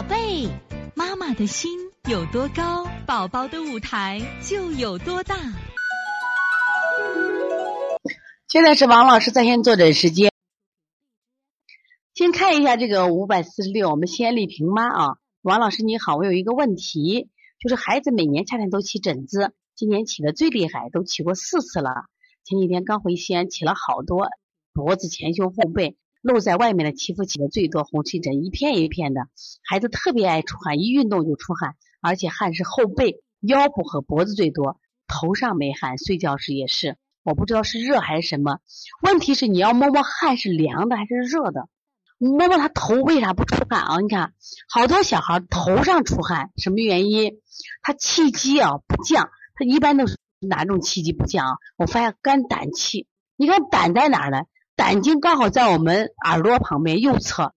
宝贝，妈妈的心有多高，宝宝的舞台就有多大。现在是王老师在线坐诊时间。先看一下这个五百四十六，我们西安丽萍妈啊，王老师你好，我有一个问题，就是孩子每年夏天都起疹子，今年起的最厉害，都起过四次了。前几天刚回西安，起了好多，脖子、前胸、后背。露在外面的皮肤起的最多，红湿疹一片一片的，孩子特别爱出汗，一运动就出汗，而且汗是后背、腰部和脖子最多，头上没汗，睡觉时也是，我不知道是热还是什么。问题是你要摸摸汗是凉的还是热的，摸摸他头为啥不出汗啊？你看好多小孩头上出汗，什么原因？他气机啊不降，他一般都是哪种气机不降啊？我发现肝胆气，你看胆在哪儿呢？胆经刚好在我们耳朵旁边右侧，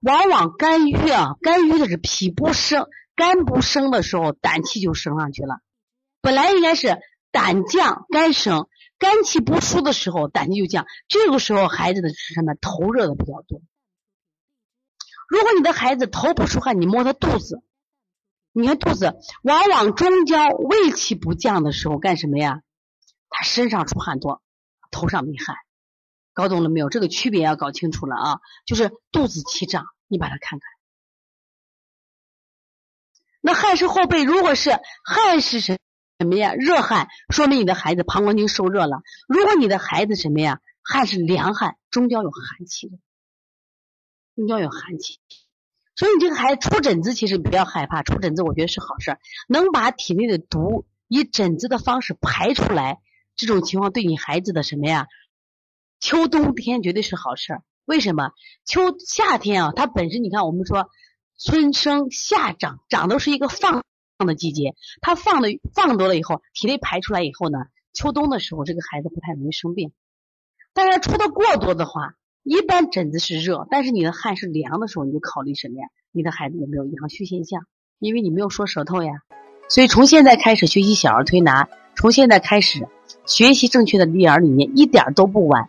往往肝郁啊，肝郁的是脾不升，肝不升的时候，胆气就升上去了。本来应该是胆降肝升，肝气不舒的时候，胆气就降。这个时候孩子的是什么？头热的比较多。如果你的孩子头不出汗，你摸他肚子，你看肚子，往往中焦胃气不降的时候干什么呀？他身上出汗多，头上没汗。搞懂了没有？这个区别要搞清楚了啊！就是肚子气胀，你把它看看。那汗是后背，如果是汗是什什么呀？热汗，说明你的孩子膀胱经受热了。如果你的孩子什么呀？汗是凉汗，中焦有寒气的，中焦有寒气。所以你这个孩子出疹子，其实不要害怕，出疹子我觉得是好事，能把体内的毒以疹子的方式排出来，这种情况对你孩子的什么呀？秋冬天绝对是好事儿，为什么？秋夏天啊，它本身你看，我们说春生夏长，长都是一个放放的季节，它放的放多了以后，体内排出来以后呢，秋冬的时候这个孩子不太容易生病。但是出的过多的话，一般疹子是热，但是你的汗是凉的时候，你就考虑什么呀？你的孩子有没有阳虚现象？因为你没有说舌头呀。所以从现在开始学习小儿推拿，从现在开始学习正确的育儿理念，一点都不晚。